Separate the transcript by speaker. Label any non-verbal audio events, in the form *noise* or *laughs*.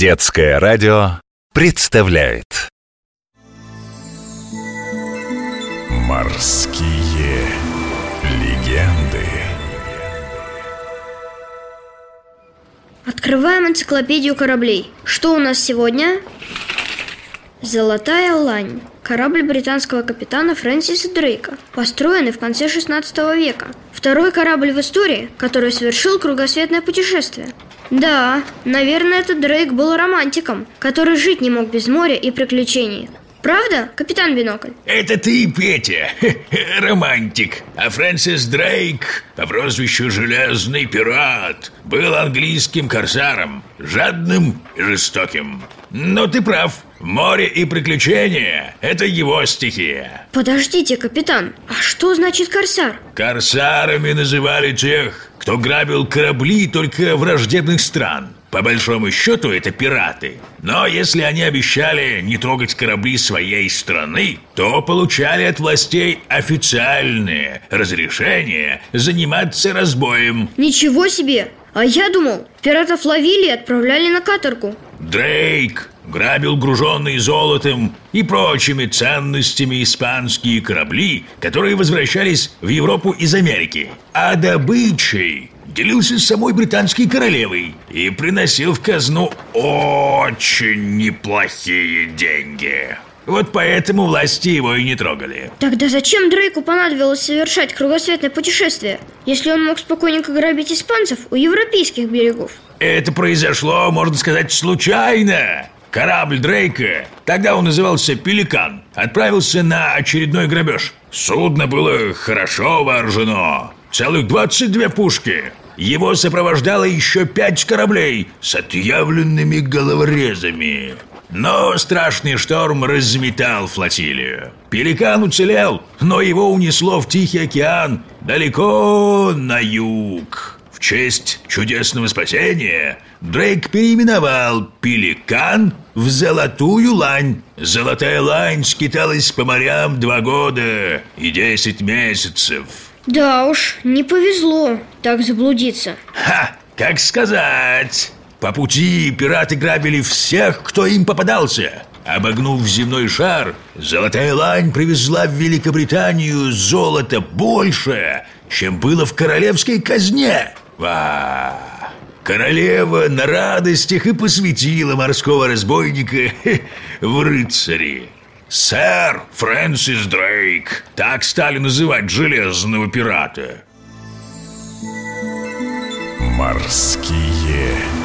Speaker 1: Детское радио представляет
Speaker 2: Морские легенды
Speaker 3: Открываем энциклопедию кораблей. Что у нас сегодня? Золотая лань. Корабль британского капитана Фрэнсиса Дрейка, построенный в конце 16 века. Второй корабль в истории, который совершил кругосветное путешествие. Да, наверное, этот Дрейк был романтиком, который жить не мог без моря и приключений. Правда, капитан Бинокль?
Speaker 4: Это ты, Петя, *laughs* романтик. А Фрэнсис Дрейк по прозвищу Железный Пират был английским корсаром, жадным и жестоким. Но ты прав, море и приключения – это его стихия.
Speaker 3: Подождите, капитан, а что значит корсар?
Speaker 4: Корсарами называли тех, кто грабил корабли только враждебных стран. По большому счету это пираты. Но если они обещали не трогать корабли своей страны, то получали от властей официальное разрешение заниматься разбоем.
Speaker 3: Ничего себе! А я думал, пиратов ловили и отправляли на каторгу.
Speaker 4: Дрейк грабил груженные золотом и прочими ценностями испанские корабли, которые возвращались в Европу из Америки. А добычей делился с самой британской королевой и приносил в казну очень неплохие деньги. Вот поэтому власти его и не трогали.
Speaker 3: Тогда зачем Дрейку понадобилось совершать кругосветное путешествие, если он мог спокойненько грабить испанцев у европейских берегов?
Speaker 4: Это произошло, можно сказать, случайно. Корабль Дрейка, тогда он назывался «Пеликан», отправился на очередной грабеж. Судно было хорошо вооружено, целых 22 пушки. Его сопровождало еще пять кораблей с отъявленными головорезами. Но страшный шторм разметал флотилию. Пеликан уцелел, но его унесло в Тихий океан далеко на юг. В честь чудесного спасения Дрейк переименовал Пеликан в Золотую Лань. Золотая Лань скиталась по морям два года и десять месяцев.
Speaker 3: Да уж, не повезло так заблудиться.
Speaker 4: Ха! Как сказать? По пути пираты грабили всех, кто им попадался. Обогнув земной шар, Золотая Лань привезла в Великобританию золото больше, чем было в королевской казне. Ва! Королева на радостях и посвятила морского разбойника *laughs* в рыцари. Сэр Фрэнсис Дрейк, так стали называть железного пирата.
Speaker 2: Морские